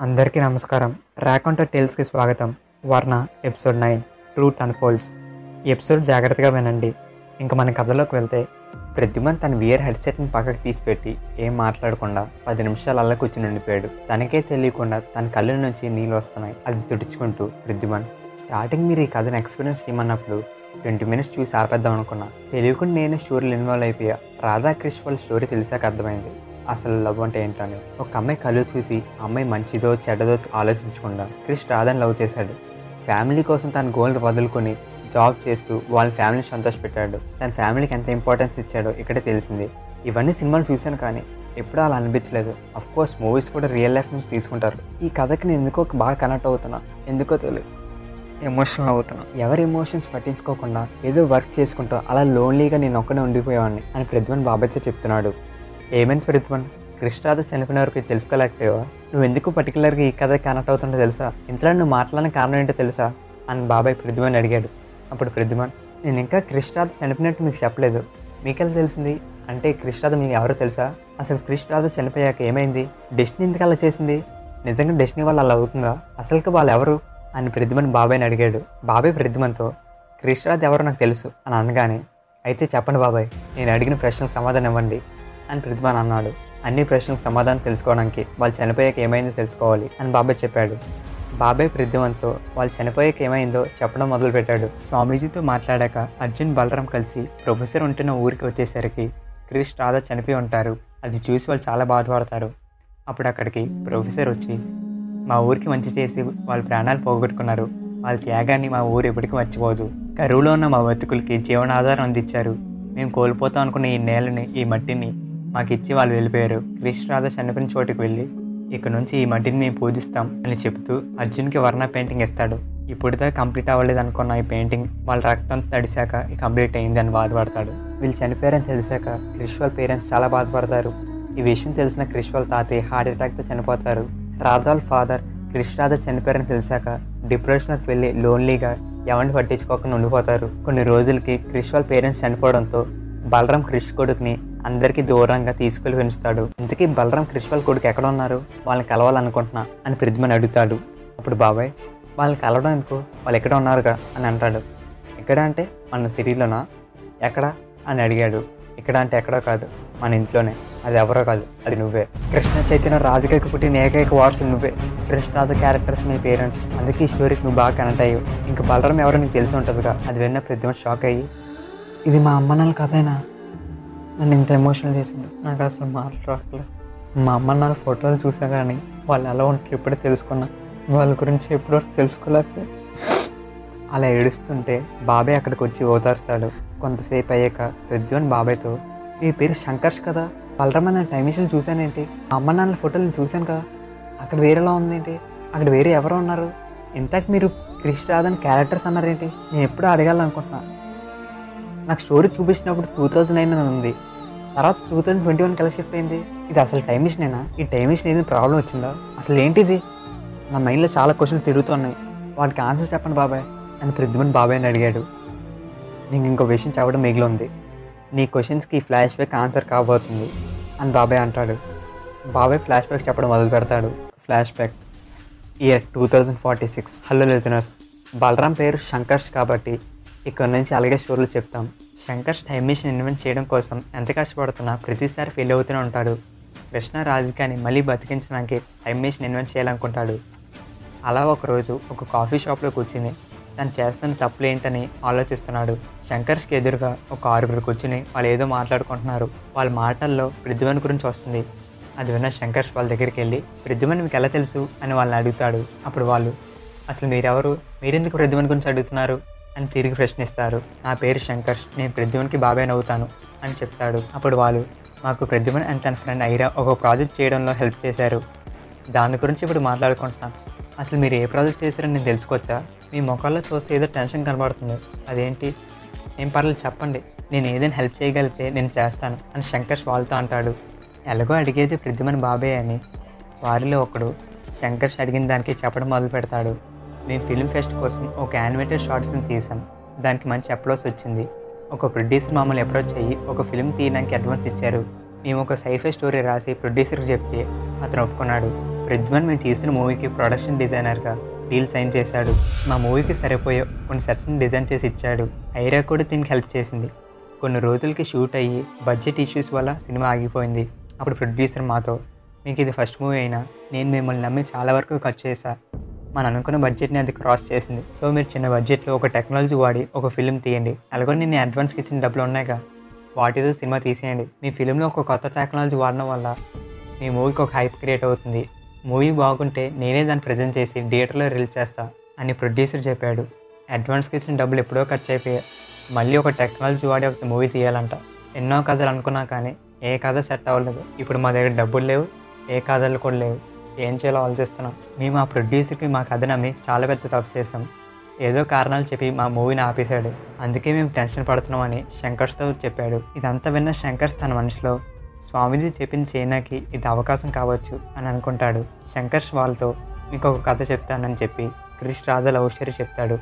అందరికీ నమస్కారం. రాకొంట టేల్స్కి స్వాగతం. వర్ణ ఎపిసోడ్ నైన్ ట్రూట్ అన్ఫోల్డ్స్. ఈ ఎపిసోడ్ జాగ్రత్తగా వినండి. ఇంకా మన కథలోకి వెళ్తే ప్రద్యుమన్ తన వియర్ హెడ్సెట్ని పక్కకు తీసిపెట్టి ఏం మాట్లాడకుండా పది నిమిషాలు అలా కూర్చుని ఉండిపోయాడు. తనకే తెలియకుండా తన కళ్ళ నుంచి నీళ్ళు వస్తున్నాయి. అది తుడుచుకుంటూ ప్రద్యుమన్ స్టార్టింగ్ మీరు ఈ కథను ఎక్స్పీరియన్స్ చేయమన్నప్పుడు ట్వంటీ మినిట్స్ చూసి ఆపేద్దాం అనుకున్నా. తెలియకుండా నేనే స్టోరీలు ఇన్వాల్వ్ అయిపోయా. రాధాకృష్ణ వాళ్ళ స్టోరీ తెలిసాక అర్థమైంది. అసలు లవ్ అంటే ఏంటని. ఒక అమ్మాయి కళ్ళు చూసి అమ్మాయి మంచిదో చెడ్డదో ఆలోచించకుండా క్రిష్ రాధని లవ్ చేశాడు. ఫ్యామిలీ కోసం తన గోల్ వదులుకొని జాబ్ చేస్తూ వాళ్ళ ఫ్యామిలీని సంతోషపెట్టాడు. తన ఫ్యామిలీకి ఎంత ఇంపార్టెన్స్ ఇచ్చాడో ఇక్కడే తెలిసింది. ఇవన్నీ సినిమాలు చూశాను కానీ ఎప్పుడూ అలా అనిపించలేదు. అఫ్ కోర్స్ మూవీస్ కూడా రియల్ లైఫ్ నుంచి తీసుకుంటారు. ఈ కథకి నేను ఎందుకో బాగా కనెక్ట్ అవుతున్నా? ఎందుకో తెలియదు. ఎమోషనల్ అవుతున్నా. ఎవరి ఎమోషన్స్ పట్టించుకోకుండా ఏదో వర్క్ చేసుకుంటూ అలా లోన్లీగా నేను ఒక్కనే ఉండిపోయేవాడిని అని ప్రద్యుమన్ బాబాయ్తో చెప్తున్నాడు. ఏమైంది ప్రద్యుమన్ కృష్ణరాధ చనిపోయిన వరకు తెలుసుకోలేకపోయావా? నువ్వు ఎందుకు పర్టికులర్గా ఈ కథ కనెక్ట్ అవుతుందో తెలుసా? ఇంట్లో నువ్వు మాట్లాడిన కారణం ఏంటో తెలుసా? అని బాబాయ్ ప్రద్యుమన్ అడిగాడు. అప్పుడు ప్రద్యుమన్ నేను ఇంకా కృష్ణరాధ చనిపోయినట్టు మీకు చెప్పలేదు. మీకెలా తెలిసింది? అంటే కృష్ణరాధ మీకు ఎవరో తెలుసా? అసలు కృష్ణరాధ చనిపోయాక ఏమైంది? డెస్టినీ ఎందుకు అలా చేసింది? నిజంగా డెస్టినీ వాళ్ళు అలా అవుతుందా? అసలుకి వాళ్ళు ఎవరు? అని ప్రద్యుమన్ బాబాయ్ని అడిగాడు. బాబాయ్ ప్రద్యుమన్తో కృష్ణరాజ్ ఎవరో నాకు తెలుసు అని అనగానే అయితే చెప్పండి బాబాయ్ నేను అడిగిన ప్రశ్నకు సమాధానం ఇవ్వండి. అని ప్రతిభన్ అన్నాడు. అన్ని ప్రశ్నలకు సమాధానం తెలుసుకోవడానికి వాళ్ళు చనిపోయాక ఏమైందో తెలుసుకోవాలి అని బాబాయ్ చెప్పాడు. బాబాయ్ ప్రద్యుమన్తో వాళ్ళు చనిపోయాక ఏమైందో చెప్పడం మొదలుపెట్టాడు. స్వామీజీతో మాట్లాడాక అర్జున్ బలరాం కలిసి ప్రొఫెసర్ ఉంటున్న ఊరికి వచ్చేసరికి క్రిష్ రాధా చనిపోయి ఉంటారు. అది చూసి వాళ్ళు చాలా బాధపడతారు. అప్పుడు అక్కడికి ప్రొఫెసర్ వచ్చి మా ఊరికి మంచి చేసి వాళ్ళ ప్రాణాలు పోగొట్టుకున్నారు. వాళ్ళ త్యాగాన్ని మా ఊరు ఎప్పటికీ మర్చిపోదు. కరువులో ఉన్న మా బతుకులకి జీవనాధారం అందించారు. మేము కోల్పోతాం అనుకున్న ఈ నేలని ఈ మట్టిని మాకు ఇచ్చి వాళ్ళు వెళ్ళిపోయారు. కృష్ణరాధ చనిపోయిన చోటుకు వెళ్ళి ఇక్కడ నుంచి ఈ మట్టిని మేము పూజిస్తాం అని చెప్తూ అర్జున్కి వర్ణ పెయింటింగ్ ఇస్తాడు. ఇప్పుడుదా కంప్లీట్ అవ్వలేదు అనుకున్న ఈ పెయింటింగ్ వాళ్ళ రక్తం తడిశాక కంప్లీట్ అయింది అని బాధపడతాడు. వీళ్ళు చనిపోయారని తెలిసాక క్రిష్ వాళ్ళ పేరెంట్స్ చాలా బాధపడతారు. ఈ విషయం తెలిసిన క్రిష్ వాళ్ళ తాతయ్య హార్ట్ అటాక్తో చనిపోతారు. రాధాల్ ఫాదర్ క్రిష్ రాధ చనిపోయారని తెలిసాక డిప్రెషన్కి వెళ్ళి లోన్లీగా ఎవరిని పట్టించుకోకుండా ఉండిపోతారు. కొన్ని రోజులకి క్రిష్ వాళ్ళ పేరెంట్స్ చనిపోవడంతో బలరాం క్రిష్ కొడుకుని అందరికీ దూరంగా తీసుకెళ్ళి పెంచుతాడు. ఇంతకీ బలరాం క్రిష్ వాళ్ళ కొడుకు ఎక్కడ ఉన్నారు వాళ్ళని కలవాలనుకుంటున్నా అని ప్రతిమని అడుగుతాడు. అప్పుడు బాబాయ్ వాళ్ళని కలవడం ఎందుకు? వాళ్ళు ఎక్కడ ఉన్నారుగా? అని అంటాడు. ఎక్కడ అంటే మన సిటీలోనా? ఎక్కడ? అని అడిగాడు. ఇక్కడ అంటే ఎక్కడో కాదు మన ఇంట్లోనే. అది ఎవరో కాదు అది నువ్వే. కృష్ణ చైతన్య రాధికకి పుట్టిన ఏకైక వారసులు నువ్వే. కృష్ణాథ క్యారెక్టర్స్ మీ పేరెంట్స్ అందుకే ఈ స్టోరీకి నువ్వు బాగా కనెక్ట్ అయ్యావు. ఇంకా బలరం ఎవరో నీకు తెలిసి ఉంటుందిగా. అది విన్న ప్రతి షాక్ అయ్యి ఇది మా అమ్మ నాన్న కథైనా? నన్ను ఇంత ఎమోషనల్ చేసింది నాకు అసలు మాట్లాడలేదు మా అమ్మ నాన్న ఫోటోలు చూసా కానీ వాళ్ళు ఎలా ఉంటారు ఇప్పుడే తెలుసుకున్నా. వాళ్ళ గురించి ఎప్పుడో తెలుసుకోలేకపోతే అలా ఏడుస్తుంటే బాబాయ్ అక్కడికి వచ్చి ఓదార్స్తాడు. కొంతసేపు అయ్యాక ప్రద్యున్ బాబాయ్తో మీ పేరు శంకర్ష్ కదా? బలరామ నేను టైం మిషన్ చూశానేంటి? మా అమ్మ నాన్న ఫోటోలు చూశాను కదా? అక్కడ వేరేలా ఉందేంటి? అక్కడ వేరే ఎవరో ఉన్నారు? ఇంతకు మీరు క్రిష్ రాధన్ క్యారెక్టర్స్ అన్నారేంటి? నేను ఎప్పుడూ అడగాలనుకుంటున్నా. నాకు స్టోరీ చూపించినప్పుడు టూ థౌజండ్ నైన్ అని ఉంది. తర్వాత టూ థౌజండ్ ట్వంటీ వన్ కల్లా షిఫ్ట్ అయింది. ఇది అసలు టైం మిషనేనా? ఈ టైం మిషన్ ఏదైనా ప్రాబ్లం వచ్చిందా? అసలు ఏంటిది? నా మైండ్లో చాలా క్వశ్చన్స్ తిరుగుతున్నాయి. వాటికి ఆన్సర్ చెప్పండి బాబాయ్. అని ప్రద్యుమన్ బాబాయ్ అని అడిగాడు. నీకు ఇంకో విషయం చెప్పడం మిగిలి ఉంది. నీ క్వశ్చన్స్కి ఫ్లాష్ బ్యాక్ ఆన్సర్ కాబోతుంది అని బాబాయ్ అంటాడు. బాబాయ్ ఫ్లాష్ బ్యాక్ చెప్పడం మొదలు పెడతాడు. Flashback year two thousand forty six. Hello listeners. Balaram పేరు శంకర్ష్ కాబట్టి ఇక్కడ నుంచి అలాగే స్టోరీలు చెప్తాం. శంకర్ టైం మిషన్ ఇన్వెంట్ చేయడం కోసం ఎంత కష్టపడుతున్నా ప్రతిసారి ఫెయిల్ అవుతూనే ఉంటాడు. కృష్ణ రాజకీయాన్ని మళ్ళీ బతికించడానికి టైం మిషన్ ఇన్వెంట్ చేయాలనుకుంటాడు. అలా ఒకరోజు ఒక కాఫీ షాప్లో కూర్చుని తను చేస్తున్న తప్పులు ఏంటని ఆలోచిస్తున్నాడు. శంకర్ష్కి ఎదురుగా ఒక ఆరుగురు కూర్చుని వాళ్ళు ఏదో మాట్లాడుకుంటున్నారు. వాళ్ళ మాటల్లో ప్రద్యుమన్ గురించి వస్తుంది. అది విన్న శంకర్ష్ వాళ్ళ దగ్గరికి వెళ్ళి ప్రద్యుమన్ మీకు ఎలా తెలుసు? అని వాళ్ళని అడుగుతాడు. అప్పుడు వాళ్ళు అసలు మీరెవరు? మీరెందుకు ప్రద్యుమన్ గురించి అడుగుతున్నారు? అని తిరిగి ప్రశ్నిస్తారు. నా పేరు శంకర్ష్ నేను ప్రద్యుమన్కి బాబాయ్ నవ్వుతాను అని చెప్తాడు. అప్పుడు వాళ్ళు మాకు ప్రద్యుమన్ అండ్ తన ఫ్రెండ్ ఐరా ఒక ప్రాజెక్ట్ చేయడంలో హెల్ప్ చేశారు. దాని గురించి ఇప్పుడు మాట్లాడుకుంటున్నాం. అసలు మీరు ఏ ప్రాజెక్ట్ చేశారని నేను తెలుసుకోవచ్చా? మీ ముఖాల్లో చూస్తే ఏదో టెన్షన్ కనబడుతుంది. అదేంటి? ఏం పర్లేదు చెప్పండి. నేను ఏదైనా హెల్ప్ చేయగలిగితే నేను చేస్తాను అని శంకర్ష్ వాళ్ళతో అంటాడు. ఎలాగో అడిగేది ప్రద్యుమన్ బాబాయ్ అని. వారిలో ఒకడు శంకర్ష్ అడిగిన దానికి చెప్పడం మొదలు పెడతాడు మేము ఫిల్మ్ ఫెస్ట్ కోసం ఒక యానిమేటెడ్ షార్ట్ ఫిల్మ్ తీసాం దానికి మంచి అప్లోస్ వచ్చింది. ఒక ప్రొడ్యూసర్ మమ్మల్ని అప్రోచ్ అయ్యి ఒక ఫిల్మ్ తీయడానికి అడ్వాన్స్ ఇచ్చారు. మేము ఒక సైఫై స్టోరీ రాసి ప్రొడ్యూసర్కి చెప్తే అతను ఒప్పుకున్నాడు. ప్రద్యుమన్ మేము తీసిన మూవీకి ప్రొడక్షన్ డిజైనర్గా డీల్ సైన్ చేశాడు. మా మూవీకి సరిపోయే కొన్ని సెట్స్ని డిజైన్ చేసి ఇచ్చాడు. ఐరా కూడా దీనికి హెల్ప్ చేసింది. కొన్ని రోజులకి షూట్ అయ్యి బడ్జెట్ ఇష్యూస్ వల్ల సినిమా ఆగిపోయింది. అప్పుడు ప్రొడ్యూసర్ మాతో మీకు ఇది ఫస్ట్ మూవీ అయినా నేను మిమ్మల్ని నమ్మి చాలా వరకు ఖర్చు చేశాను మనం అనుకున్న బడ్జెట్ని అది క్రాస్ చేసింది. సో మీరు చిన్న బడ్జెట్లో ఒక టెక్నాలజీ వాడి ఒక ఫిల్మ్ తీయండి. అలాగే నేను అడ్వాన్స్కి ఇచ్చిన డబ్బులు ఉన్నాయిగా వాటితో సినిమా తీసేయండి. మీ ఫిల్మ్లో ఒక కొత్త టెక్నాలజీ వాడడం వల్ల మీ మూవీకి ఒక హైప్ క్రియేట్ అవుతుంది. మూవీ బాగుంటే నేనే దాన్ని ప్రజెంట్ చేసి థియేటర్లో రిలీజ్ చేస్తా అని ప్రొడ్యూసర్ చెప్పాడు. అడ్వాన్స్కి ఇచ్చిన డబ్బులు ఎప్పుడో ఖర్చు అయిపోయాయి. మళ్ళీ ఒక టెక్నాలజీ వాడి ఒక మూవీ తీయాలంట. ఎన్నో కథలు అనుకున్నా కానీ ఏ కథ సెట్ అవ్వలేదు. ఇప్పుడు మా దగ్గర డబ్బులు లేవు ఏ కథలు కూడా లేవు. ఏం చేయాలో ఆలోచిస్తున్నాం. మేము ఆ ప్రొడ్యూసర్కి మా కథ నమ్మి చాలా పెద్ద తప్పు చేసాం ఏదో కారణాలు చెప్పి మా మూవీని ఆపేశాడు. అందుకే మేము టెన్షన్ పడుతున్నామని శంకర్స్తో చెప్పాడు. ఇదంతా విన్న శంకర్స్ తన మనసులో స్వామీజీ చెప్పింది చైనాకి ఇది అవకాశం కావచ్చు అని అనుకుంటాడు. శంకర్స్ వాళ్ళతో మీకు ఒక కథ చెప్తానని చెప్పి క్రిష్ రాధా లవ్ స్టోరీ చెప్తాడు.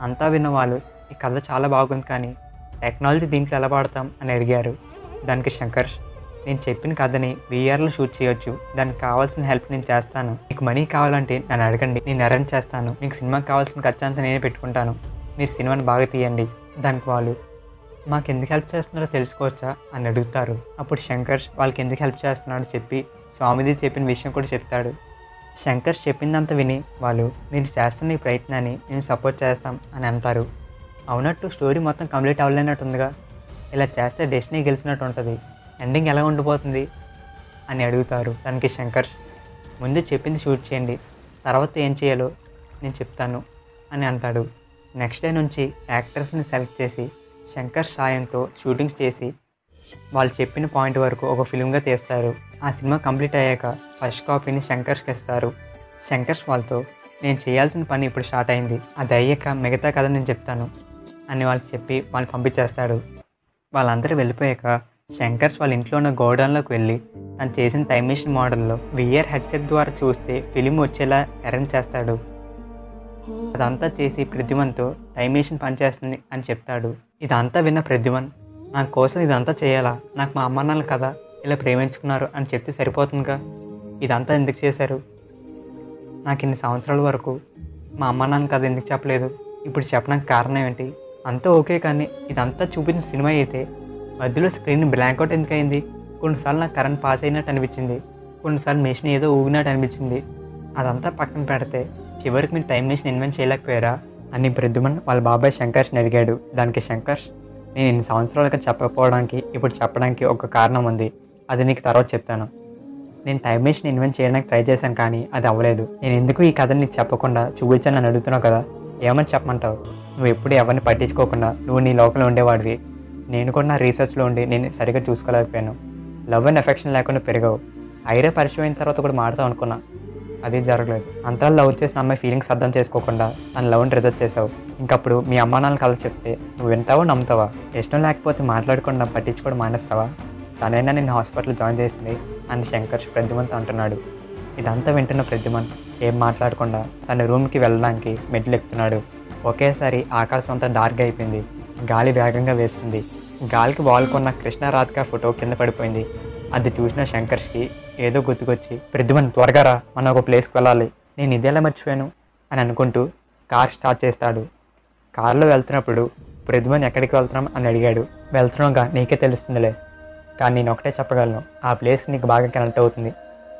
అంతా విన్న వాళ్ళు ఈ కథ చాలా బాగుంది కానీ టెక్నాలజీ దీంట్లో ఎలా వాడతాం? అని అడిగారు. దానికి శంకర్ష్ నేను చెప్పిన కథని వీఆర్లో షూట్ చేయొచ్చు. దానికి కావాల్సిన హెల్ప్ నేను చేస్తాను. మీకు మనీ కావాలంటే నన్ను అడగండి. నేను అరేంజ్ చేస్తాను. మీకు సినిమాకి కావాల్సిన ఖర్చు అంతా నేనే పెట్టుకుంటాను. మీరు సినిమాని బాగా తీయండి. దానికి వాళ్ళు మాకు ఎందుకు హెల్ప్ చేస్తున్నారో తెలుసుకోవచ్చా? అని అడుగుతారు. అప్పుడు శంకర్స్ వాళ్ళకి ఎందుకు హెల్ప్ చేస్తున్నాడో చెప్పి స్వామిది చెప్పిన విషయం కూడా చెప్తాడు. శంకర్స్ చెప్పిందంతా విని వాళ్ళు మీరు చేస్తున్న ఈ ప్రయత్నాన్ని మేము సపోర్ట్ చేస్తాం అని అంటారు. అవునట్టు స్టోరీ మొత్తం కంప్లీట్ అవ్వలేనట్టుందిగా. ఇలా చేస్తే డెస్టినీ గెలిచినట్టు ఉంటుంది ఎండింగ్ ఎలా ఉండిపోతుంది అని అడుగుతారు దానికి శంకర్. ముందు చెప్పింది షూట్ చేయండి తర్వాత ఏం చేయాలో నేను చెప్తాను అని అంటాడు. నెక్స్ట్ డే నుంచి యాక్టర్స్ని సెలెక్ట్ చేసి శంకర్ సాయంతో షూటింగ్స్ చేసి వాళ్ళు చెప్పిన పాయింట్ వరకు ఒక ఫిల్మ్గా తీస్తారు. ఆ సినిమా కంప్లీట్ అయ్యాక ఫస్ట్ కాపీని శంకర్స్కి ఇస్తారు. శంకర్స్ వాళ్ళతో నేను చేయాల్సిన పని ఇప్పుడు స్టార్ట్ అయింది అది అయ్యాక మిగతా కథ నేను చెప్తాను అని వాళ్ళు చెప్పి వాళ్ళు పంపించేస్తాడు. వాళ్ళందరూ వెళ్ళిపోయాక శంకర్స్ వాళ్ళ ఇంట్లో ఉన్న గోడౌన్లోకి వెళ్ళి తను చేసిన టైమ్ మిషన్ మోడల్లో విఆర్ హెడ్సెట్ ద్వారా చూస్తే ఫిలిం వచ్చేలా అరేంజ్ చేస్తాడు. అదంతా చేసి ప్రద్యుమన్తో టైమ్ మిషన్ పనిచేస్తుంది అని చెప్తాడు. ఇదంతా విన్న ప్రద్యుమన్ నా కోసం ఇదంతా చేయాలా? నాకు మా అమ్మ నాన్నలు కదా ఇలా ప్రేమించుకున్నారు అని చెప్తే సరిపోతుందిగా? ఇదంతా ఎందుకు చేశారు? నాకు ఇన్ని సంవత్సరాల వరకు మా అమ్మ నాన్న కథ ఎందుకు చెప్పలేదు? ఇప్పుడు చెప్పడానికి కారణం ఏంటి? అంతా ఓకే కానీ ఇదంతా చూపించిన సినిమా అయితే మధ్యలో స్క్రీన్ బ్లాంక్ అవుట్ ఎందుకు కొన్నిసార్లు నాకు కరెంట్ పాస్ అయినట్టు అనిపించింది. కొన్నిసార్లు మెషిన్ ఏదో ఊగినట్టు అనిపించింది. అదంతా పక్కన పెడితే చివరికి మీరు టైం మెషిన్ ఇన్వెంట్ చేయలేకపోయారా? అని ప్రద్యుమన్ వాళ్ళ బాబాయ్ శంకర్ష్ని అడిగాడు. దానికి శంకర్ష్ నేను ఇన్ని సంవత్సరాలుగా చెప్పకపోవడానికి ఇప్పుడు చెప్పడానికి ఒక కారణం ఉంది. అది నీకు తర్వాత చెప్తాను. నేను టైం మెషిన్ ఇన్వెంట్ చేయడానికి ట్రై చేశాను కానీ అది అవ్వలేదు. నేను ఎందుకు ఈ కథని నీకు చెప్పకుండా చూపించాను అని అడుగుతున్నావు కదా? ఏమని చెప్పమంటావు? నువ్వు ఎప్పుడు ఎవరిని పట్టించుకోకుండా నువ్వు నీ లోపల ఉండేవాడివి. నేను కూడా నా రీసెర్చ్లో ఉండి నేను సరిగ్గా చూసుకోలేకపోయాను. లవ్ అండ్ ఎఫెక్షన్ లేకుండా పెరగవు. ఐరే పరిచయం అయిన తర్వాత కూడా మాడతాం అనుకున్నా. అది జరగలేదు. అంతా లవ్ చేసిన అమ్మాయి ఫీలింగ్స్ అర్థం చేసుకోకుండా తన లవ్ని రిజర్వ్ చేసావు. ఇంకప్పుడు మీ అమ్మా నాన్న కథ చెప్తే నువ్వు వింటావో నమ్ముతావా? ఇష్టం లేకపోతే మాట్లాడకుండా పట్టించుకోవడం మానేస్తావా? తనైనా నేను హాస్పిటల్ జాయిన్ చేసింది అని శంకర్ ప్రద్యుమన్తో అంటున్నాడు. ఇదంతా వింటున్న ప్రద్యుమన్ ఏం మాట్లాడకుండా తన రూమ్కి వెళ్ళడానికి మెట్లు ఎక్కుతున్నాడు. ఒకేసారి ఆకాశం అంతా డార్క్ అయిపోయింది. గాలి వేగంగా వేస్తుంది. గాలికి వాలుకున్న కృష్ణ రాధిక ఫోటో కింద పడిపోయింది. అది చూసిన శంకర్స్కి ఏదో గుర్తుకొచ్చి ప్రద్యుమన్ త్వరగా రా. మనం ఒక ప్లేస్కి వెళ్ళాలి. నేను ఇదేలా మర్చిపోయాను? అని అనుకుంటూ కార్ స్టార్ట్ చేస్తాడు. కారులో వెళ్తున్నప్పుడు ప్రద్యుమన్ ఎక్కడికి వెళ్తున్నాం? అని అడిగాడు. వెళ్తున్నాగా నీకే తెలుస్తుందిలే. కానీ నేను ఒకటే చెప్పగలను. ఆ ప్లేస్ నీకు బాగా కనెక్ట్ అవుతుంది.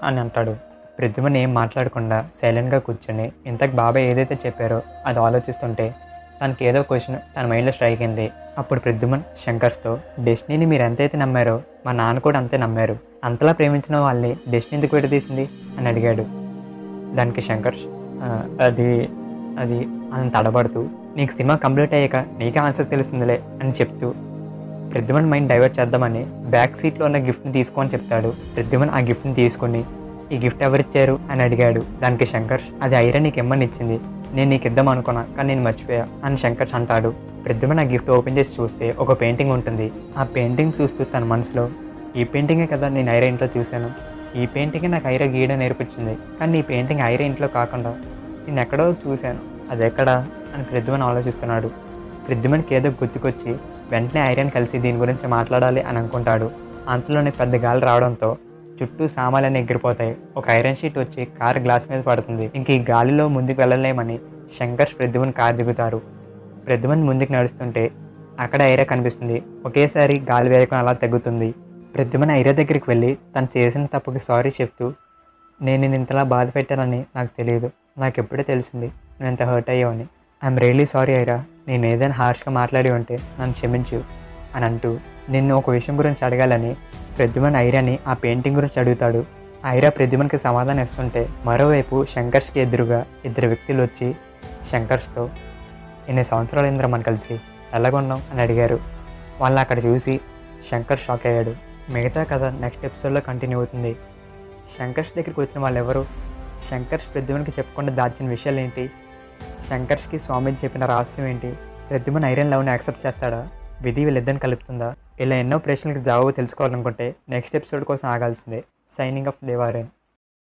అని అంటాడు. ప్రద్యుమన్ ఏం మాట్లాడకుండా సైలెంట్గా కూర్చొని ఇంతకు బాబాయ్ ఏదైతే చెప్పారో అది ఆలోచిస్తుంటే తనకి ఏదో క్వశ్చన్ తన మైండ్లో స్ట్రైక్ అయింది. అప్పుడు ప్రద్యుమన్ శంకర్స్తో డెస్టినీని మీరు ఎంతైతే నమ్మారో మా నాన్న కూడా అంతే నమ్మారు. అంతలా ప్రేమించిన వాళ్ళని డెస్టినీ ఎందుకు విడదీసింది అని అడిగాడు. దానికి శంకర్ అది అది అని తడబడుతూ నీకు సినిమా కంప్లీట్ అయ్యాక నీకే ఆన్సర్ తెలిసిందిలే అని చెప్తూ ప్రద్యుమన్ మైండ్ డైవర్ట్ చేద్దామని బ్యాక్ సీట్లో ఉన్న గిఫ్ట్ని తీసుకోని చెప్తాడు. ప్రద్యుమన్ ఆ గిఫ్ట్ని తీసుకొని ఈ గిఫ్ట్ ఎవరిచ్చారు? అని అడిగాడు. దానికి శంకర్ష్ అది ఐరన్ నీకు ఇమ్మని ఇచ్చింది. నేను నీకు ఇద్దాం అనుకున్నా కానీ నేను మర్చిపోయా అని శంకర్ అంటాడు. ప్రద్యుమన్ నా గిఫ్ట్ ఓపెన్ చేసి చూస్తే ఒక పెయింటింగ్ ఉంటుంది. ఆ పెయింటింగ్ చూస్తూ తన మనసులో ఈ పెయింటింగే కదా నేను ఐరా ఇంట్లో చూశాను. ఈ పెయింటింగే నాకు ఐరా గీయడం నేర్పించింది. కానీ ఈ పెయింటింగ్ ఐరా ఇంట్లో కాకుండా నేను ఎక్కడో చూశాను. అది ఎక్కడా? అని ప్రద్యుమన్ ఆలోచిస్తున్నాడు. ప్రద్యుమన్కి ఏదో గుర్తుకొచ్చి వెంటనే ఐరన్ కలిసి దీని గురించి మాట్లాడాలి అని అనుకుంటాడు. అంతలోనే పెద్ద గాలి రావడంతో చుట్టూ సామాన్లన్నీ ఎగిరిపోతాయి. ఒక ఐరన్ షీట్ వచ్చి కారు గ్లాస్ మీద పడుతుంది. ఇంక ఈ గాలిలో ముందుకు వెళ్ళలేమని శంకర్ష్ ప్రద్యుమన్ కార్ దిగుతారు. ప్రద్యుమన్ ముందుకు నడుస్తుంటే అక్కడ ఐరా కనిపిస్తుంది. ఒకేసారి గాలి వేయకుండా అలా తగ్గుతుంది ప్రద్యుమన్ ఐరా దగ్గరికి వెళ్ళి తను చేసిన తప్పుకి సారీ చెప్తూ నేను నేను ఇంతలా బాధ పెట్టానని నాకు తెలియదు. నాకు ఎప్పుడే తెలిసింది. నేను ఎంత హర్ట్ అయ్యావని. I'm really sorry Ira. నేను ఏదైనా హార్ష్గా మాట్లాడి ఉంటే నన్ను క్షమించు అని అంటూ నిన్ను ఒక విషయం గురించి అడగాలని ప్రద్యుమన్ ఐరాని ఆ పెయింటింగ్ గురించి అడుగుతాడు. ఐరా ప్రద్యుమన్కి సమాధానం ఇస్తుంటే మరోవైపు శంకర్ష్కి ఎదురుగా ఇద్దరు వ్యక్తులు వచ్చి శంకర్ష్తో ఎన్ని సంవత్సరాలు ఇంద్ర మనం కలిసి? ఎలాగొన్నాం అని అడిగారు. వాళ్ళని అక్కడ చూసి శంకర్ షాక్ అయ్యాడు. మిగతా కథ నెక్స్ట్ ఎపిసోడ్లో కంటిన్యూ అవుతుంది. శంకర్ష్ దగ్గరికి వచ్చిన వాళ్ళు ఎవరు శంకర్ష్ ప్రద్యుమన్కి చెప్పకుండా దాచిన విషయాలు ఏంటి? శంకర్ష్కి స్వామీజీ చెప్పిన రహస్యం ఏంటి? ప్రద్యుమన్ ఐరన్ లవ్ని యాక్సెప్ట్ చేస్తాడా? విధి వీళ్ళిద్దరిని కలుపుతుందా? ఇలా ఎన్నో ప్రశ్నలకు జవాబు తెలుసుకోవాలనుకుంటే నెక్స్ట్ ఎపిసోడ్ కోసం ఆగాల్సిందే. Signing off దేవారెన్